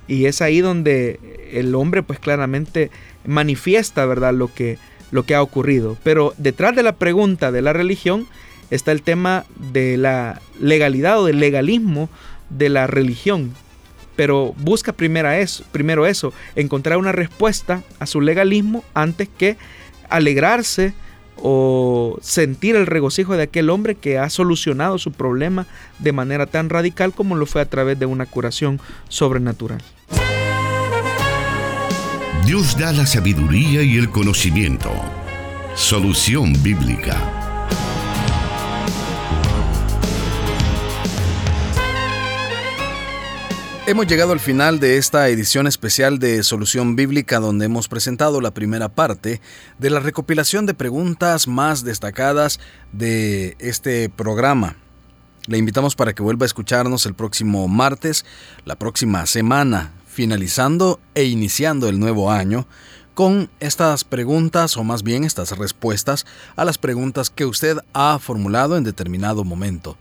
Y es ahí donde el hombre pues claramente manifiesta, ¿verdad? Lo que, lo que ha ocurrido. Pero detrás de la pregunta de la religión está el tema de la legalidad o del legalismo de la religión. Pero busca primero eso, primero eso, encontrar una respuesta a su legalismo antes que alegrarse o sentir el regocijo de aquel hombre que ha solucionado su problema de manera tan radical como lo fue a través de una curación sobrenatural. Dios da la sabiduría y el conocimiento. Solución bíblica. Hemos llegado al final de esta edición especial de Solución Bíblica donde hemos presentado la primera parte de la recopilación de preguntas más destacadas de este programa. Le invitamos para que vuelva a escucharnos el próximo martes, la próxima semana, finalizando e iniciando el nuevo año con estas preguntas o más bien estas respuestas a las preguntas que usted ha formulado en determinado momento.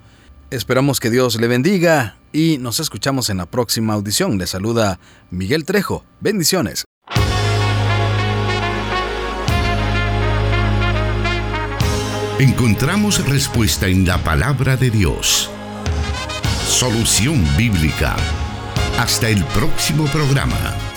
Esperamos que Dios le bendiga y nos escuchamos en la próxima audición. Le saluda Miguel Trejo. Bendiciones. Encontramos respuesta en la palabra de Dios. Solución bíblica. Hasta el próximo programa.